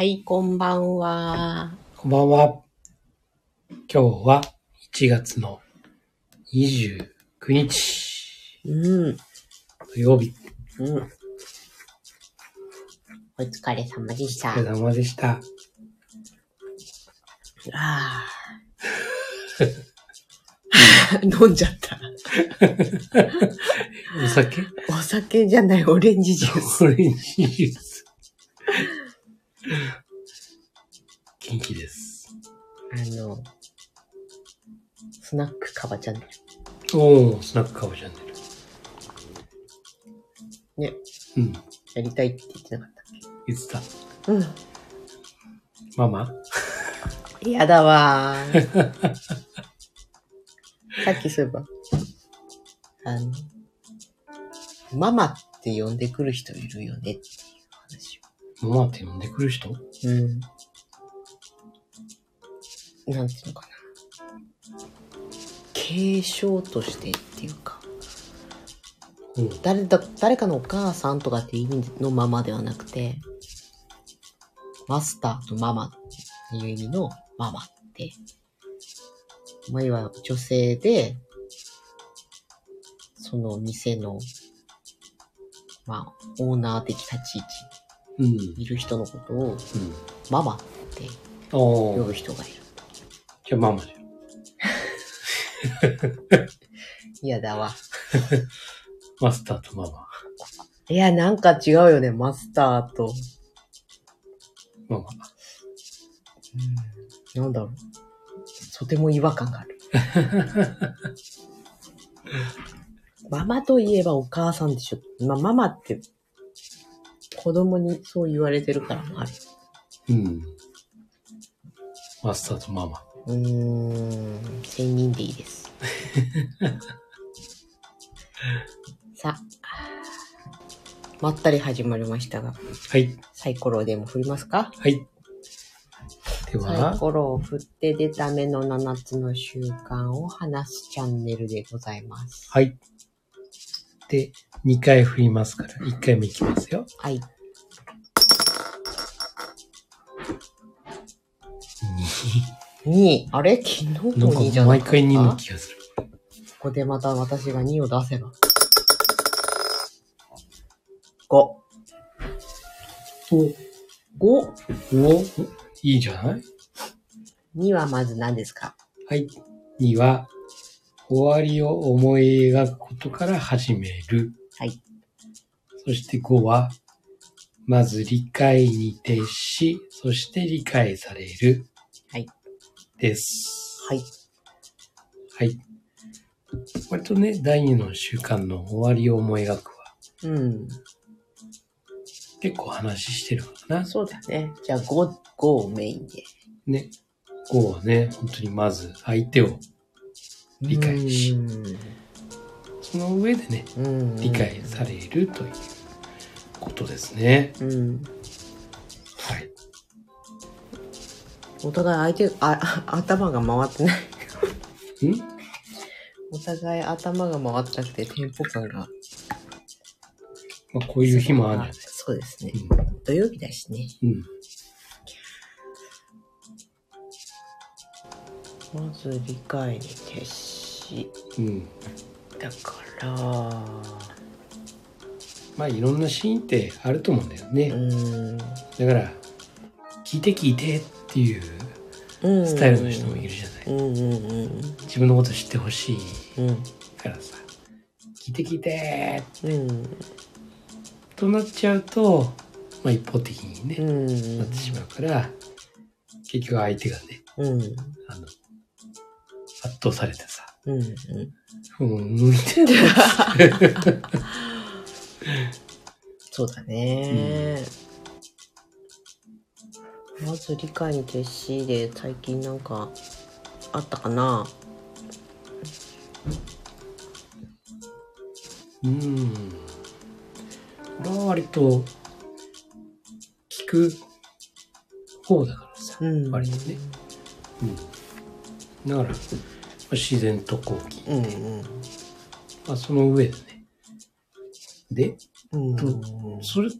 はい、こんばんは。こんばんは。今日は1月の29日うん、土曜日。うん。お疲れ様でした。お疲れ様でした。あー 飲んじゃった。お酒？お酒じゃない、オレンジジュース。オレンジジュース。元気です。あの、スナックカバチャンネおー、スナックカボチャンネル。ね、ル。うん。やりたいって言ってなかったっ言ってた。けうん。ママ？嫌だわー。さっきそういえば、あの、ママって呼んでくる人いるよねって。ママって呼んでくる人？うん。なんていうのかな。継承としてっていうか、うん。誰だ、誰かのお母さんとかっていう意味のママではなくて、マスターとママっていう意味のママって、まあ、いわゆる女性で、その店の、まあ、オーナー的立ち位置いる人のことを、うん。ママって。呼ぶ人がいる。じゃあママじゃん。嫌だわ。マスターとママ。いや、なんか違うよね、マスターと。ママ。うん。なんだろう。とても違和感がある。ママといえばお母さんでしょ。まあ、ママって、子供にそう言われてるからもある。うん。マスターとママ。うーん、千人でいいです。さあ、まったり始まりましたが、はい。サイコロでも振りますか？はい。でサイは、コロを振って出た目の7つの習慣を話すチャンネルでございます。はい。で、2回振りますから、1回目いきますよ。はい。2位。あれ？昨日の2。なん2じゃなかった？回2の気がする。ここでまた私が2を出せば。5。お、5。お、いいじゃない？2はまず何ですか？はい。2は、終わりを思い描くことから始める。はい。そして5は、まず理解に徹し、そして理解される。はい。です。はい。はい。割とね、第2の習慣の終わりを思い描くは、うん。結構話してるかな。そうだね。じゃあ5、5をメインで。ね。5はね、本当にまず相手を理解しうんその上でね、うん。理解されるということですね。うん。はい。お互い相手、あ、あ 頭が回ってない。ん？お互い頭が回ってなくてテンポ感が。まあ、こういう日もあるんじゃないそうですね。う土曜日だしね。ん。うん。まず理解に徹し。うん。だから、まあ、いろんなシーンってあると思うんだよね。うん。だから、聞いて聞いてっていううん。スタイルの人もいるじゃない。自分のこと知ってほしいうん。からさ、聞いて聞いてうん。となっちゃうと、まあ、一方的にね、うん。なってしまうから、結局相手がね、うん。あの、圧倒されてさ、うん。ふーんって、そうだね。まず理解に徹しで最近なんかあったかな？うん。これは割と、聞く方だからさ、うん割とね。うん。だから、まあ自然とこう聞いて、うんうん。まあその上でね。で、うん。とそれ、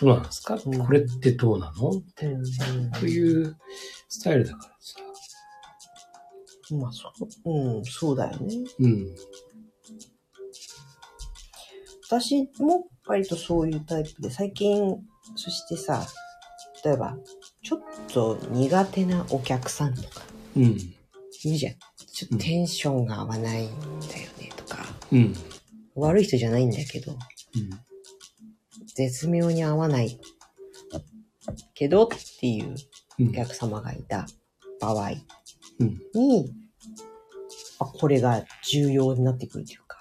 どうなんですか、うんこれってどうなの？うん。というスタイルだからさ。まあ、そう、うん、そうだよね。うん。私も割とそういうタイプで、最近、そしてさ、例えば、ちょっと苦手なお客さんとか、うん。いるじゃん。ちょっとテンションが合わないんだよね、とか。うん。悪い人じゃないんだけど、うん。絶妙に合わないけどっていううんお客様がいた場合うん。に、あこれが重要になってくるというか、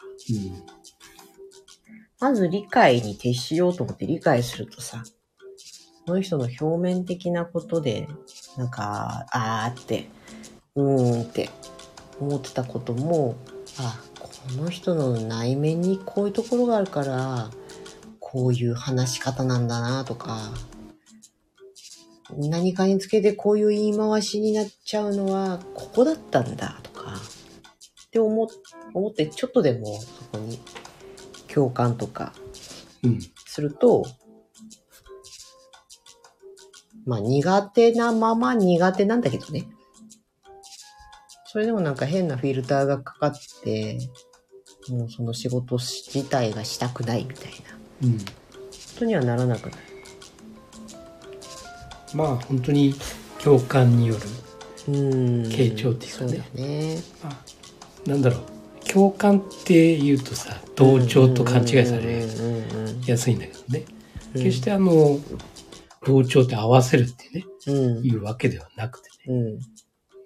まず理解に徹しようと思って理解するとさ、その人の表面的なことで、なんか、あーって、うーんって思ってたことも、あ、この人の内面にこういうところがあるから、こういう話し方なんだなとか、何かにつけてこういう言い回しになっちゃうのは、ここだったんだとか、って思思って、ちょっとでもそこに共感とかうん。すると、まあ苦手なまま苦手なんだけどね。それでもなんか変なフィルターがかかって、もうその仕事自体がしたくないみたいなうん。ことにはならなくなる。まあ、本当に共感による。傾聴っていうかねそうだね。まあ、なんだろう、共感って言うとさ、同調と勘違いされやすいんだけどね。うん決してあの、同調って合わせるってね、うんいうわけではなくてね。うん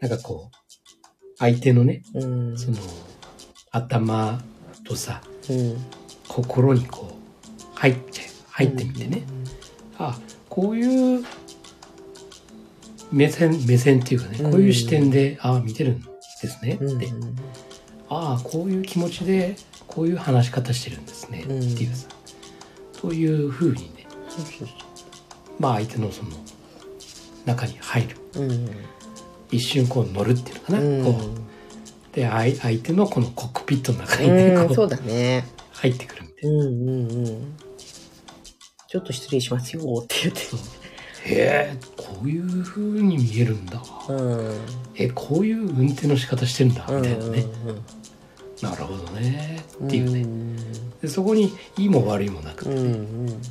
なんかこう、相手のね、うんその、頭とさ、うん心にこう、入っちゃう。入ってみてね。あ、こういう目線、目線っていうかね、うんこういう視点で、ああ、見てるんですねうんって。ああ、こういう気持ちで、こういう話し方してるんですねってうんいうさ、そういう風にね、そうそうまあ相手のその、中に入る。一瞬こう乗るっていうのかな。うんこう。で、相相手のこのコックピットの中にね、うん、こそううだね。入ってくるみたいうんうんうん。ちょっと失礼しますよって言って。な。へえ、こういう風に見えるんだ。うん。え、こういう運転の仕方してるんだ、みたいなね。うんなるほどね。うんっていうね。でそこにいいも悪いもなく、うんうん。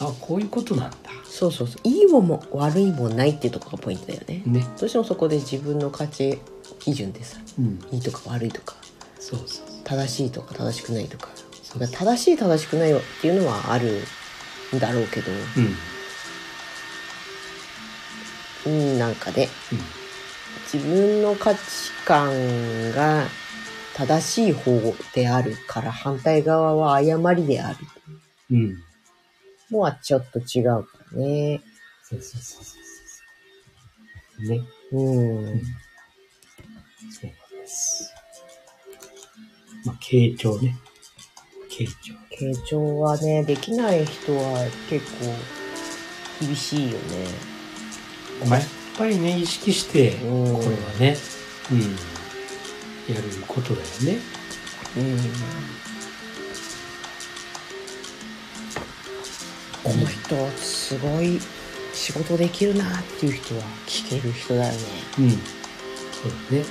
あ、こういうことなんだ。そうそうそう。いいもも悪いもないっていうところがポイントだよね。ね。どうしてもそこで自分の価値基準でさ、うん。いいとか悪いとか、そうそう。正しいとか正しくないとか、そうそう正しい正しくないっていうのはあるんだろうけど、うん。うん、なんかね、うん。自分の価値観が正しい方であるから反対側は誤りであるうん。のはちょっと違うからね。そうそうそうそうそう。ね。うん。そうなんです。まあ、傾聴ね。傾聴。傾聴はね、できない人は結構厳しいよね。まあ、やっぱりね、意識して、こうんれはね、うん。やることだよね。うん。人すごい仕事できるなっていう人は聞ける人だよね。うん。そうだね。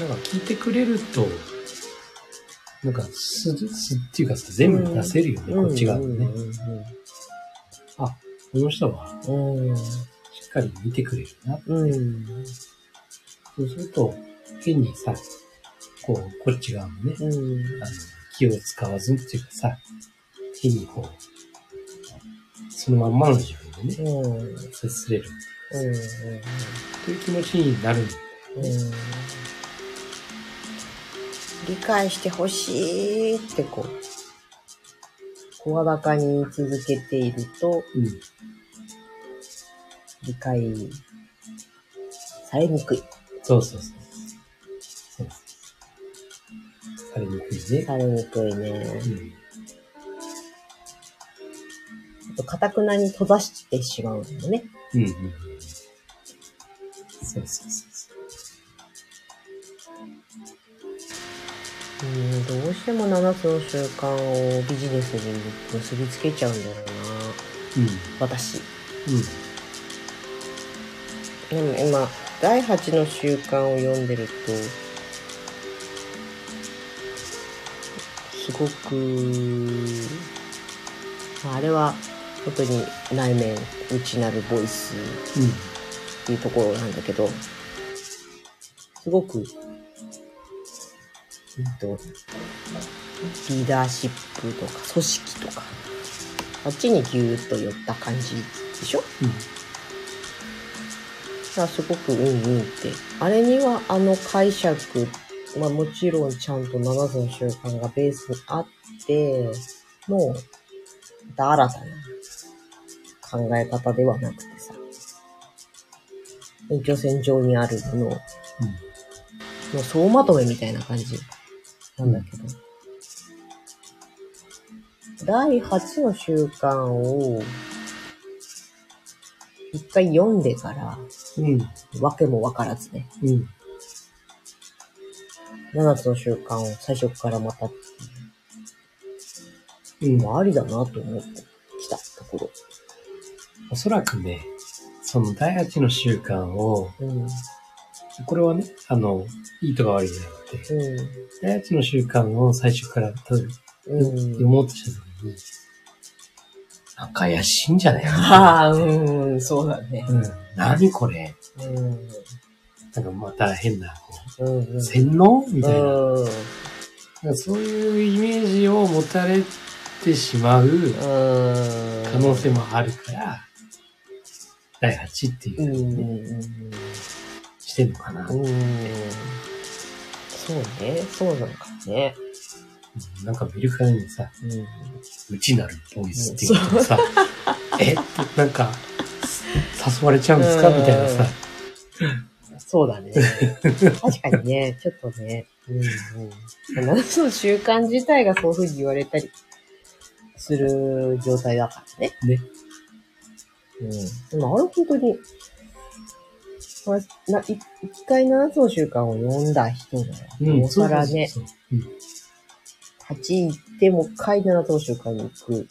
なんか聞いてくれると、なんかす、すっていうかさ、全部出せるよね、こっち側のね。あ、この人は。しっかり見てくれるな。うん。そうすると、変にさ、こう、こっち側もね、うん。あの、気を使わずっていうかさ、変にこう、そのまんまの自分でね、接すれる。うん。という気持ちになるん。だよね。理解してほしいってこう、声高に言い続けていると、うん。理解されにくい。そうそう。そうされにくいね。されにくいね。うん。あと、かたくなに閉ざしてしまうのよね。うんうんうん。そうそうそうそうん、どうしても7つの習慣をビジネスに結びつけちゃうんだよな。うん。私。うん。でも今、第8の習慣を読んでると、すごく、まああれは本当に内面、内なるボイスっていうところなんだけど、すごく、うんと、リーダーシップとか組織とか、あっちにギューッと寄った感じでしょ？うん。がすごくうんうんって。あれにはあの解釈、まあもちろんちゃんと7つの習慣がベースにあっての、また新たな考え方ではなくてさ、延長線上にあるものを、もう総まとめみたいな感じなんだけど、第8の習慣を一回読んでから、うん。わけもわからずね、うん。7つの習慣を最初からまたってううのもありだなと思ってきたとこおそらくね、その第8の習慣を、ろ。うん。これはね、あの、いいとか悪いじゃなくて、う第8の習慣を最初から、例えばん。うん。読もうとした時に、なんか怪しいんじゃないかな。はあ、うん、そうだね。うん。何これうん。なんかまた変な、こうん。う、洗脳みたいな。うん。そういうイメージを持たれてしまううん。可能性もあるから、第8っていううん。ふう。してんのかな。うん。そうね。そうなのかもね。なんか見るからにさ、うん。内なるボイスっていうとさ、え？なんか、誘われちゃうんですか？みたいなさ、そうだね。確かにね、ちょっとね。うんうん。7つの習慣自体がそういうふうに言われたりする状態だからね。ね。うん。でもあれ本当に、まあ、一回7つの習慣を読んだ人が、うん、おさらね、そうそうそうそう8行ってもう一回7つの習慣に行く。うん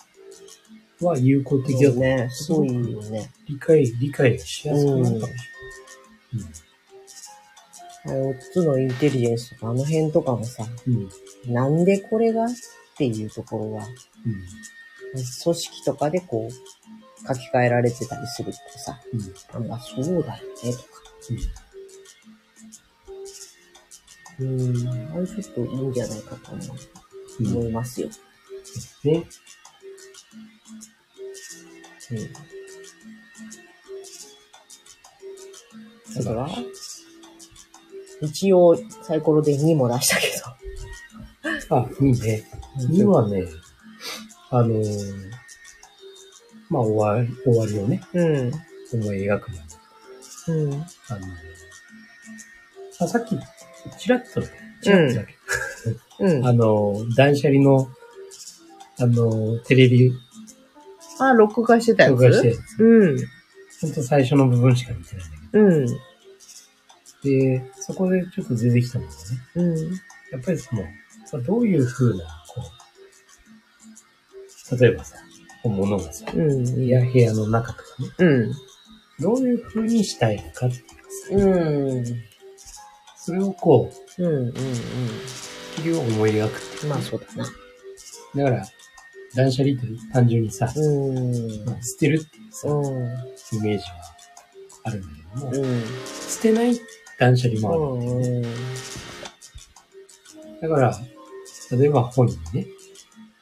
は有効的だと、ね、すごいよね。理解、理解がしやすくなるかもしれない。あの4つのインテリジェンスとか、あの辺とかもさ、うん。うん。なんでこれがっていうところは、うん。組織とかでこう、書き換えられてたりするとさ、うん。あ、そうだよね、とか。うん、あれちょっといいんじゃないかと思ううん。思いますよ。ね。うん。だから、一応サイコロで2も出したけあ、いいね。ど。2はね、あのーまあ終わり、終わりをね、うん。思い描くのに、うん。あのーあ、さっき、ちらっとね、ちらっとだけ、うん。あのー断捨離の、あのーテレビあ、録画してたやつ？紹介して、うん。ほんと最初の部分しか見てないんだけうん。ど、で、そこでちょっと出てきたのがね、うん。やっぱりその、どういう風な、こう、例えばさ、物がさ、うん。部屋、部屋の中とかね、うん。どういう風にしたいのかっていうかさ、うん。それをこう、うん。うん。結局思い描くっていううん。まあそうだな。だから、断捨離って単純にさ、うん。まあ捨てるっていうさ、うん。イメージはあるんだけども、うん。捨てない断捨離もあるうんだよね。ん。だから、例えば本にね、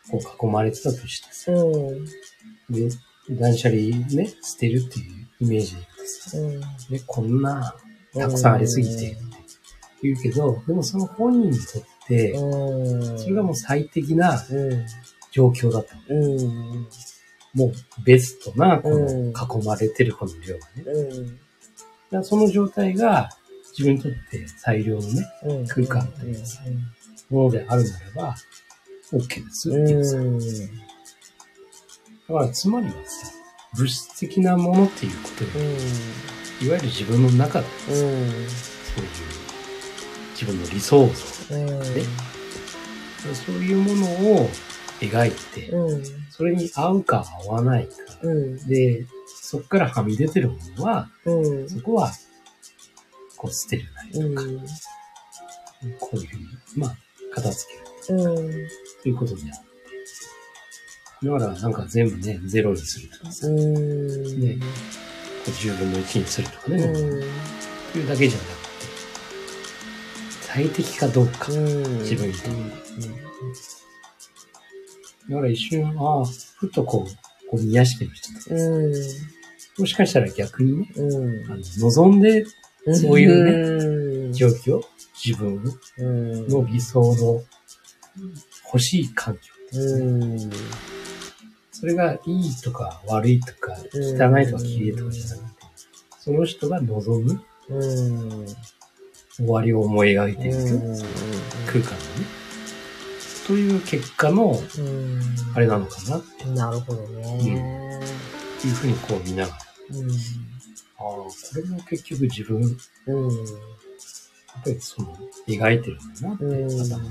こう囲まれてたとしてさ、うん。で、断捨離ね、捨てるっていうイメージでさ、うん。で、こんな、たくさんありすぎて言うけど、でもその本人にとって、うん。それがもう最適なうん。状況だった。うん。もうベストな、こうんの囲まれてるこの量がね。うん。らその状態が自分にとって最良のね、うん。空間というものであるならば、OK ですっていうさ。うん。だからつまりはさ、物質的なものっていうことで、いわゆる自分の中でうん。そういう自分の理想像うん。でそういうものを描いて、うん。それに合うか合わないか。うん。で、そこからはみ出てるものは、うん。そこは、こう捨てるなりうん。とか、こういうふうに、まあ、片付けるうん。ということであって。だから、なんか全部ね、ゼロにするとかさ、こうん。ねう10分の1にするとかね、うん。というだけじゃなくて、最適かどうか。うん。自分にとってだから一瞬、ああ、ふとこう、こう見やしてる人とうん。もしかしたら逆にね、うん。あの望んでうん。そういうね状況、自分うん。の理想の欲しい環境。うん。それがいいとか悪いとか、うん汚いとか綺麗とかじゃなくて、その人が望むうん。終わりを思い描いているうん。空間のね、という結果の、うん。あれなのかなってなるほどね。いうふうにこう見ながら、うん。ああ、これも結局自分、やうん。っぱりその、描いてるんだなって、うん。頭の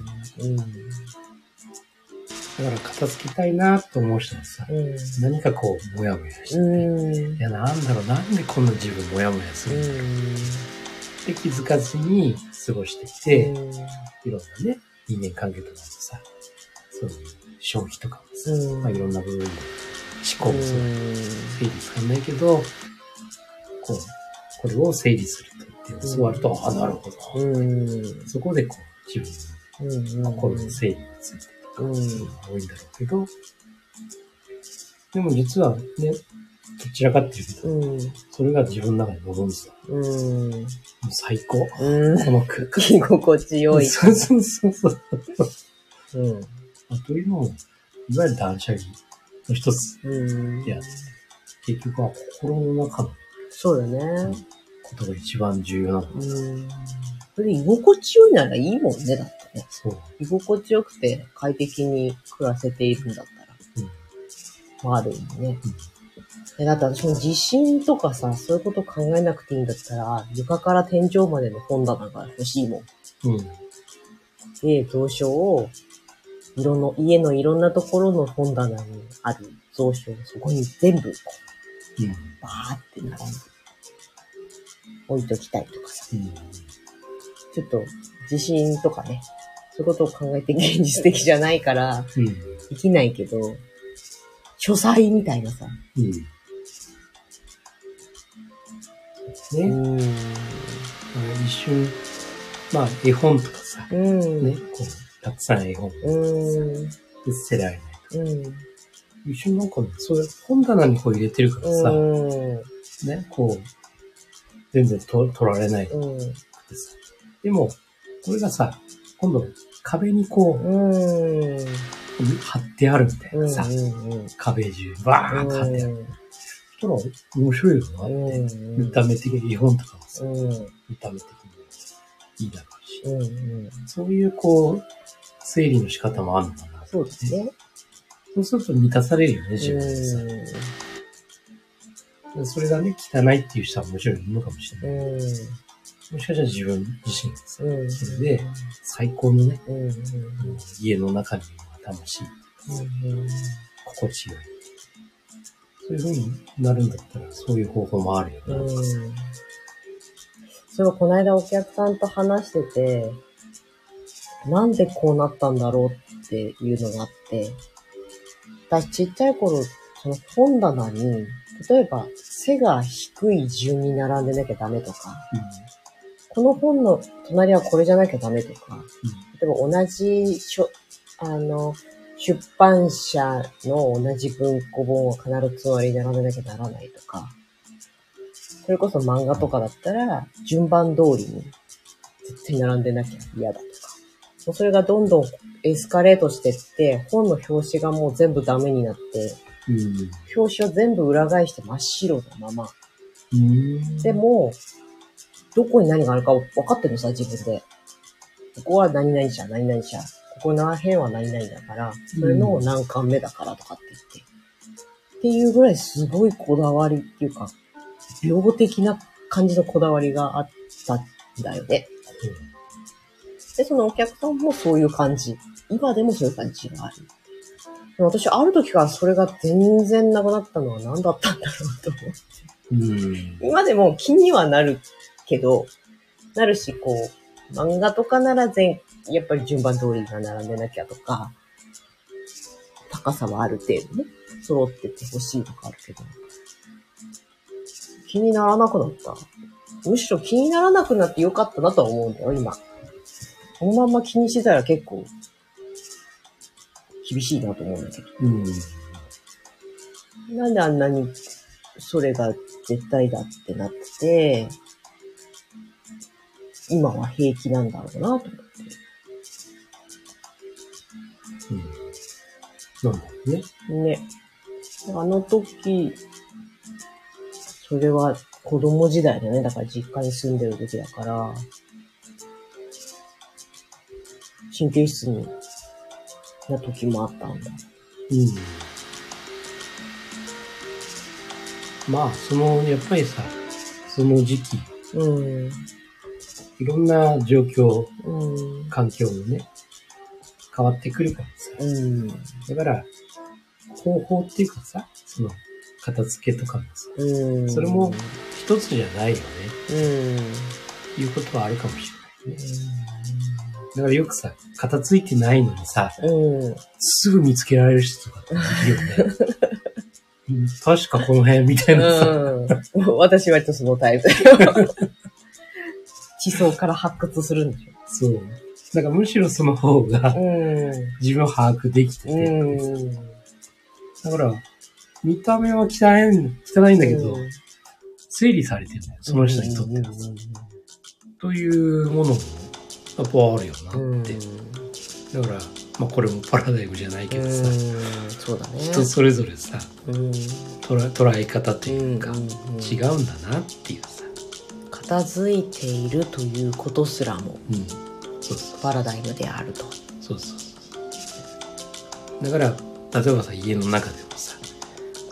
だから片付けたいなと思う人はさ、うん。何かこう、もやもやしてて、うん。いや、なんだろう、なんでこんな自分もやもやすうるのん。って気づかずに過ごしてきて、いろんなね、人間関係とかもさ、そういう消費とかもさ、うん。まあ、いろんな部分で思考もそうだ整理つかんないけど、こう、これを整理するとっていう教わると、あ、なるほど。うん。そこでこう、自分うん。の心の整理についてとか、うんそういうのが多いんだろうけど、でも実はね、どちらかっていうと、うん。それが自分の中で望んでた。うん。もう最高。うん。この空間。着心地よい。そうそうそうそう。うん。まあというのも、いわゆる断捨離の一つうん。であって、結局は心の中のそうだね。ことが一番重要なの。うん。それで居心地よいならいいもんね、だってね。そう。居心地よくて快適に暮らせているんだったら。うんまあ、ある意味ね。え、だって私も地震とかさ、そういうこと考えなくていいんだったら、床から天井までの本棚が欲しいもん。うん。で、蔵書を、いろの、家のいろんなところの本棚にある蔵書をそこに全部こうん。う、バーって並んで、置いときたいとかさ。うん。ちょっと、地震とかね、そういうことを考えて現実的じゃないから、うん。できないけど、書斎みたいなさ。うん。ね。ん。あの一瞬、まあ、絵本とかさ、うん。ね、こう、たくさん絵本うん。で捨てられない。うん。一瞬なんかね、そういう本棚にこう入れてるからさ、うん。ね、こう、全然と取られないくうん。てさ。でも、これがさ、今度壁にこう、うん。貼ってあるみたいうん。なさ、うん。壁中バーンと貼ってある。そしたら面白いよなって、うん。見た目的に絵本とかもさ、うん。見た目的にいいだろうし、うん。そういうこう、整理の仕方もあるのかな。そうですね。そうすると満たされるよね、自分でさ。でそれがね、汚いっていう人はもちろんいるのかもしれない。うん。もしかしたら自分自身がさ、うん。それで最高のね。家の中には魂、うん。心地よい。そういう風になるんだったら、そういう方法もあるよな。うん。そうこの間お客さんと話してて、なんでこうなったんだろうっていうのがあって、私ちっちゃい頃、その本棚に、例えば背が低い順に並んでなきゃダメとか、この本の隣はこれじゃなきゃダメとか、例えば同じしょ、あの、出版社の同じ文庫本を必ず隣に並べなきゃならないとか、それこそ漫画とかだったら、順番通りに絶対並んでなきゃ嫌だとか。もうそれがどんどんエスカレートしてって、本の表紙がもう全部ダメになって、うん。表紙を全部裏返して真っ白なまま。うん。でも、どこに何があるか分かってるのさ、自分で。ここは何々社、何々社。ここの辺は何々だから、それの何巻目だからとかって言って。っていうぐらいすごいこだわりっていうか、量的な感じのこだわりがあったんだよね。で、そのお客さんもそういう感じ。今でもそういう感じがある。私、ある時からそれが全然なくなったのは何だったんだろうと思って。うん。今でも気にはなるけど、なるし、こう、漫画とかなら全、やっぱり順番通りが並んでなきゃとか、高さはある程度ね、揃っててほしいとかあるけど、気にならなくなった。むしろ気にならなくなってよかったなとは思うんだよ、今。このまんま気にしてたら結構、厳しいなと思うんだけど。うん。なんであんなにそれが絶対だってなってて、今は平気なんだろうなと思って。うん。なんだろうね。ね。あの時、それは子供時代だね。だから実家に住んでる時だから、神経質にな時もあったんだ。うん。まあ、その、やっぱりさ、その時期、うん。いろんな状況、うん。環境もね、変わってくるからさ。うん。だから、方法っていうかさ、その、片付けとかもさ、うん。それも一つじゃないよね、うん。いうことはあるかもしれないね。だからよくさ、片付いてないのにさ、うん。すぐ見つけられる人とかっているよね。うん確かこの辺みたいなさ。うん。私割とそのタイプ。地層から発掘するんでしそう。だからむしろその方がょ。うん。自分を把握できてて。うん。だから、見た目は汚い、汚いんだけど、うん整理されてるんだよ。その人にとっては。というものも、やっぱあるよなって。だから、まあこれもパラダイムじゃないけどさ、うんそうだね。人それぞれさ、うん捉え捉え方というか、違うんだなっていうさ。片付いているということすらもうん。そうそう。パラダイムであると。そうそうそう。だから、例えばさ、家の中でもさ、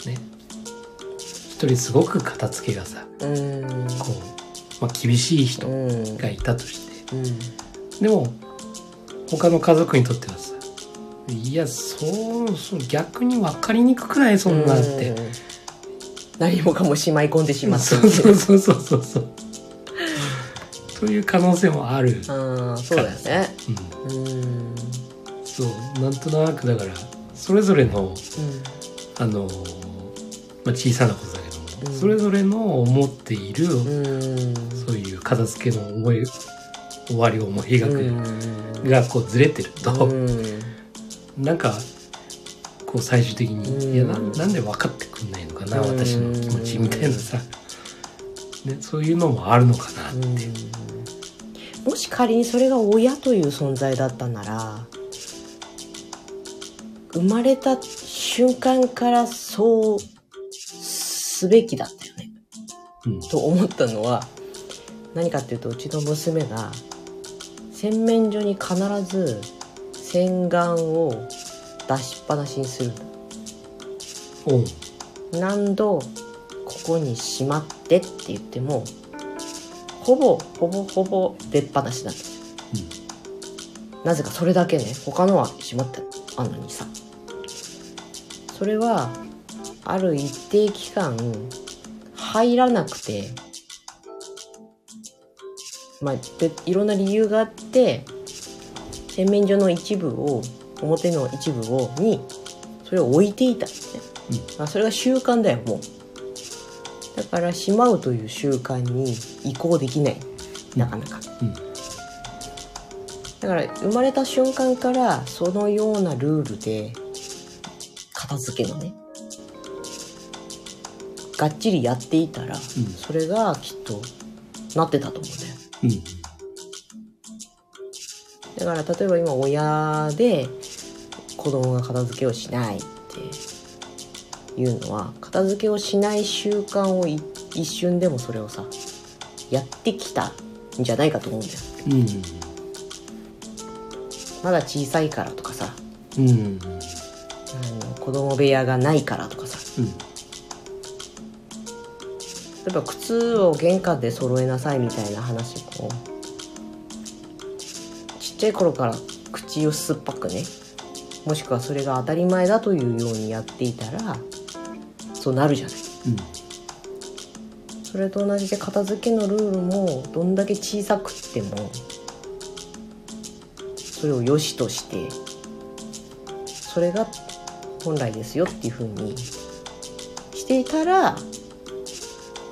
ね、一人すごく片付けがさ、うん。こう、まあ厳しい人うん。がいたとして、うん。でも、他の家族にとってはさ、いや、そう、そう、逆に分かりにくくない？そんなって。うん何もかもしまい込んでしまってそうそうそうそうそうそう。という可能性もある。うん、そうだよね。うん、うん。そう、なんとなくだから、それぞれの、あの、まあ、小さなことだけども、うんそれぞれの思っている、うん。そういう片付けの思い、終わりを思い描く、うん。がこうずれてると、うん。なんかこう最終的に、うん。いやななんで分かってくんないのかな、うん。私の気持ちみたいなさ、ね、そういうのもあるのかなって、もし仮にそれが親という存在だったなら生まれた瞬間からそうすべきだったよね。うん。と思ったのは何かっていうとうちの娘が洗面所に必ず洗顔を出しっぱなしにする。おう。何度ここにしまってって言ってもほぼほぼほぼ出っ放しなんです。よなぜかそれだけね他のはしまってあんのにさ。それはある一定期間入らなくてまあでいろんな理由があって洗面所の一部を表の一部をにそれを置いていたんですね、まあ、それが習慣だよもう。だからしまうという習慣に移行できない。なかなか、うん。だから生まれた瞬間からそのようなルールで片付けのねがっちりやっていたら、それがきっとなってたと思うんだようん。だから例えば今親で子供が片付けをしないっていうのは片付けをしない習慣をい一瞬でもそれをさやってきたんじゃないかと思うんだよ。うん。まだ小さいからとかさ。うん。うんあの子供部屋がないからとかさ。例えば靴を玄関で揃えなさいみたいな話もちっちゃい頃から口を酸っぱくねもしくはそれが当たり前だというようにやっていたらそうなるじゃない。うん。それと同じで片付けのルールもどんだけ小さくってもそれを良しとしてそれが本来ですよっていうふうにしていたら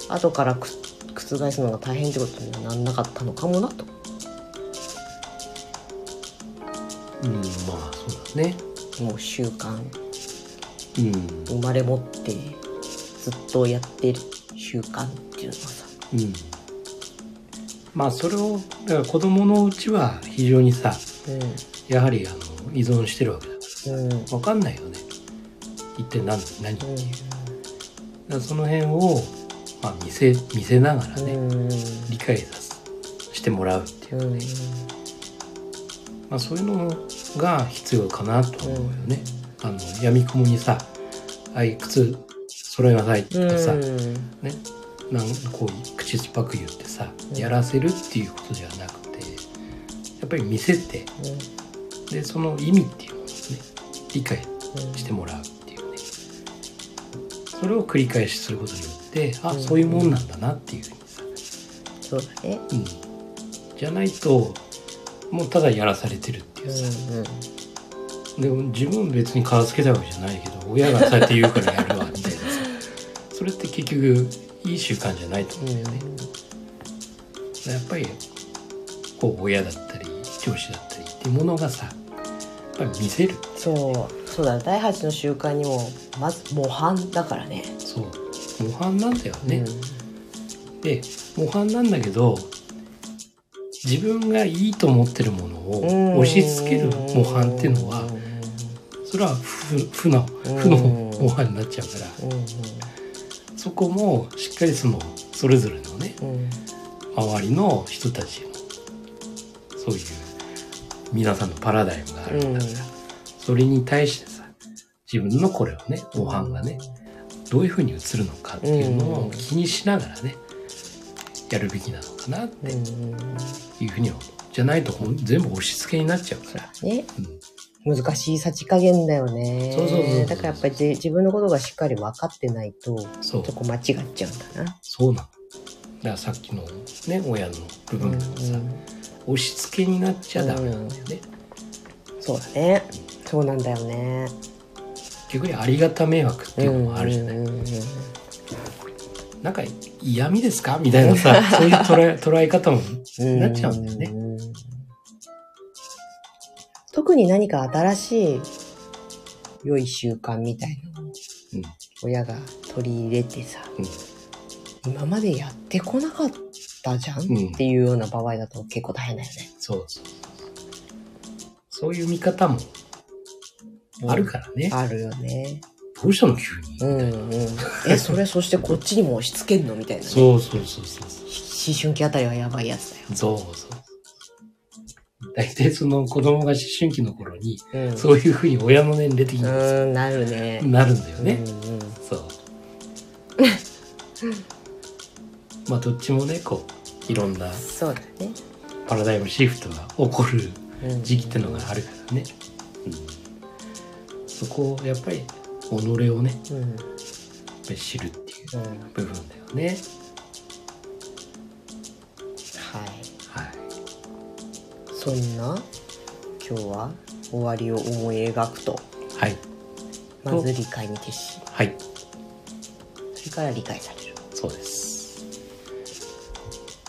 後からく覆すのが大変ってことにはなんなかったのかもなと。うんまあそうだね。もう習慣。うん。生まれ持ってずっとやってる習慣っていうのはさ。うん。まあそれをだから子供のうちは非常にさやはりあの依存してるわけだかうんうん。ら分かんないよね。一体何何っていう。うん。その辺を、まあ、見せ見せながらね、うん。理解さすしてもらうっていうかね、まあ、そういうのが必要かなと思うよね、あの闇雲にさ「あい靴揃えなさい」とかさ、ね。なんこう口酸っぱく言ってさ、うん。やらせるっていうことではなくてやっぱり見せてでその意味っていうものをね理解してもらうっていうね。それを繰り返しすることによってあ、うんそういうもんなんだなっていうふうにさ、そうだね。うん、じゃないともうただやらされてるっていう。さ、でも自分別に片付けたわけじゃないけど親がそうやって言うからやるわみたいなさ。それって結局いい習慣じゃないと思うんだよね、やっぱりこう親だったり上司だったりっていうものがさやっぱり見せる。そう。そうだ第8の習慣にもまず模範だからね。そう模範なんだよね、で模範なんだけど自分がいいと思ってるものを押し付ける模範っていうのはそれは負負の負の模範になっちゃうから。うん。うん。そこもしっかりそのそれぞれのねうん。周りの人たちのそういう皆さんのパラダイムがあるんだから、それに対してさ自分のこれをね模範がねどういうふうに映るのかっていうのを気にしながらねやるべきなのかなってうん。うんいうふうに思う。じゃないと全部押し付けになっちゃうそから、うね。うん、難しいさじ加減だよね。そうそうそうだからやっぱり自自分のことがしっかり分かってないとそこ間違っちゃうんだな。そうなの。だからさっきのね親の部分もさ、押し付けになっちゃダメなんだよね、そうだね。そうなんだよね逆にありがた迷惑っていうのもあるじゃない、うんうんうんうん。なんか嫌味ですか？みたいなさ そういう捉え捉え方もうんなっちゃうんだよね。うん特に何か新しい良い習慣みたいなのをうん親が取り入れてさ、今までやってこなかったじゃん、うんっていうような場合だと結構大変だよね。そうそう。そういう見方もあるからね、あるよね。どうしたの急に、うんうん。え、それそしてこっちにも押し付けんの？みたいな、ね。そうそうそうそうそう思春期あたりはやばいやつだよ。そうそう大体その子供が思春期の頃にうん。そういうふうに親の年齢的にうん、なるね。なるんだよね、うんうん。そう まあどっちもねこういろんなそうだね。パラダイムシフトが起こるうん時期ってのがあるからね、うん、そこをやっぱり己をねうん。やっぱり知るっていううん。部分だよね。はい。はい。そんな今日は終わりを思い描くと。はい。まず理解に徹し。はい。それから理解される。そうです。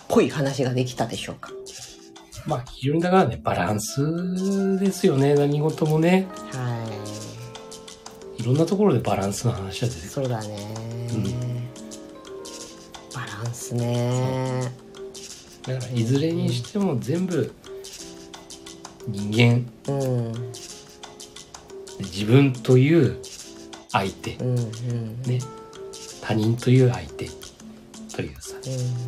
濃い話ができたでしょうか？まあ非常にだからねバランスですよね。何事もね。はいろんなところでバランスの話は出てくる。そうだね、うんバランスね。だからいずれにしても全部人間。うん。自分という相手。うんうんね。他人という相手というさ。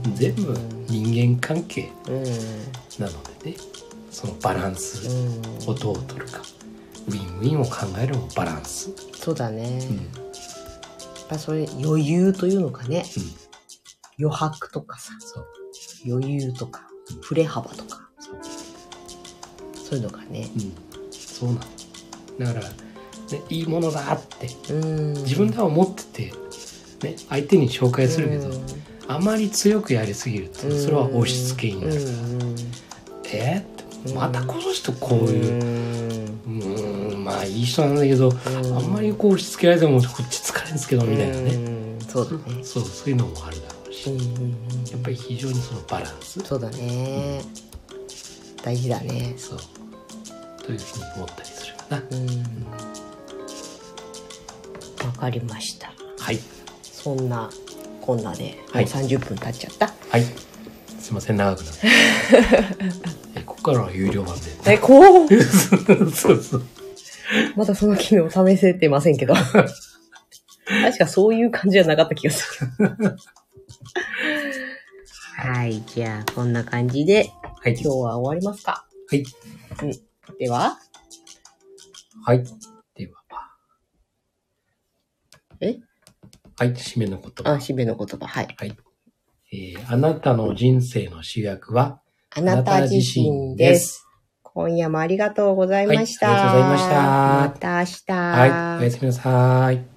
うん。全部人間関係うん。なのでね。そのバランスうんをどう取るかウィンウィンを考えるのもバランス、そうだね、うん。やっぱそれ余裕というのかね。うん、余白とかさ。そう。余裕とか振れ幅とか。そう。いうのがね。うん、そうなの。だから、ね、いいものだって。うん。自分では思ってて、ね、相手に紹介するけど、あまり強くやりすぎるとうん。それは押し付けになる、うんえーまたこの人こういううん。うーんまあいい人なんだけど、うん。あんまりこう押し付けられてもこっち疲れるんですけどみたいなね、うんそうだね。そうそういうのもあるだろうし、やっぱり非常にそのバランス。そうだね。大事だね。そう。というふうに思ったりするかな、うん。わかりました。はい。そんなこんなで、もうはい30分経っちゃった。はい。すいません長くなって。えここからは有料版で。え、こう？そうそうまだその機能試せてませんけど。確かそういう感じじゃなかった気がする。はい、じゃあこんな感じではい今日は終わりますか。はいでは、はいではえ？はい締めの言あ、葉締めの言葉。はい。はい、えーあなたの人生の主役は？あなた自身です。今夜もありがとうございました。はいありがとうございましたまた明日。はいおやすみなさい